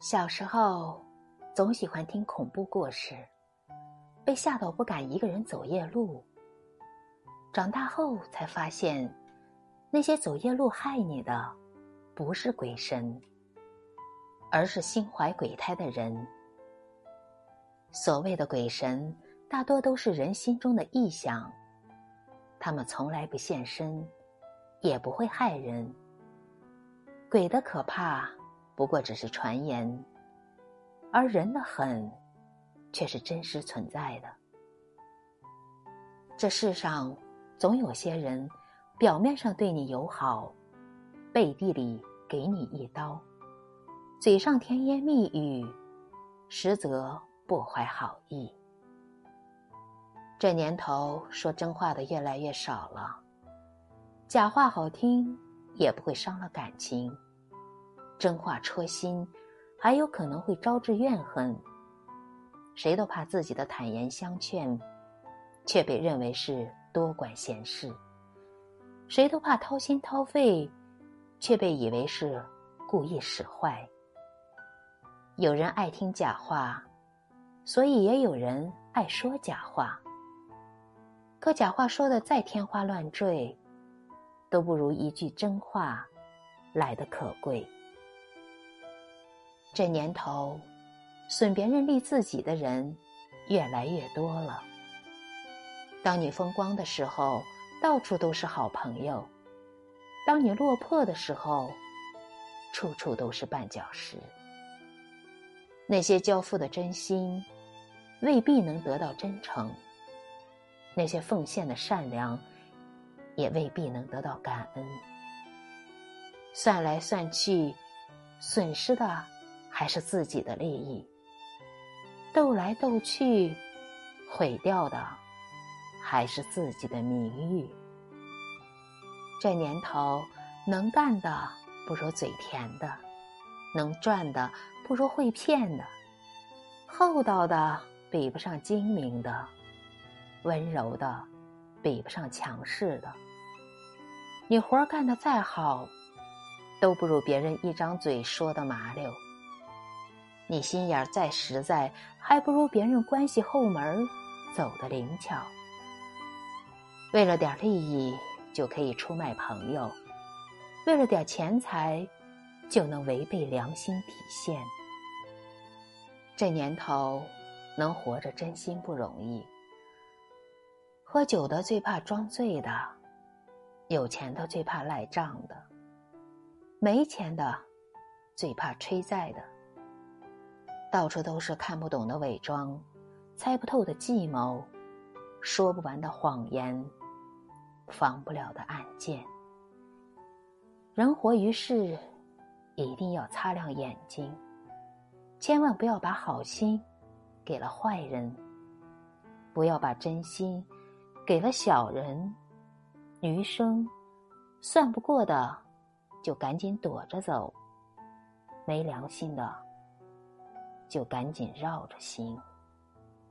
小时候，总喜欢听恐怖故事，被吓到不敢一个人走夜路。长大后才发现，那些走夜路害你的，不是鬼神，而是心怀鬼胎的人。所谓的鬼神，大多都是人心中的臆想，他们从来不现身，也不会害人。鬼的可怕。不过只是传言，而人的狠，却是真实存在的。这世上总有些人，表面上对你友好，背地里给你一刀，嘴上甜言蜜语，实则不怀好意。这年头说真话的越来越少了，假话好听，也不会伤了感情。真话戳心，还有可能会招致怨恨。谁都怕自己的坦言相劝，却被认为是多管闲事；谁都怕掏心掏肺，却被以为是故意使坏。有人爱听假话，所以也有人爱说假话。可假话说的再天花乱坠，都不如一句真话来的可贵。这年头，损别人利自己的人越来越多了。当你风光的时候，到处都是好朋友；当你落魄的时候，处处都是绊脚石。那些交付的真心，未必能得到真诚；那些奉献的善良，也未必能得到感恩。算来算去，损失的。还是自己的利益，斗来斗去，毁掉的还是自己的名誉。这年头，能干的不如嘴甜的，能赚的不如会骗的，厚道的比不上精明的，温柔的比不上强势的。你活干得再好，都不如别人一张嘴说的麻溜。你心眼儿再实在，还不如别人关系后门走的灵巧。为了点利益就可以出卖朋友，为了点钱财就能违背良心底线。这年头，能活着真心不容易。喝酒的最怕装醉的，有钱的最怕赖账的，没钱的最怕吹债的。到处都是看不懂的伪装，猜不透的计谋，说不完的谎言，防不了的暗箭。人活于世，一定要擦亮眼睛，千万不要把好心给了坏人，不要把真心给了小人。余生算不过的，就赶紧躲着走；没良心的。就赶紧绕着行。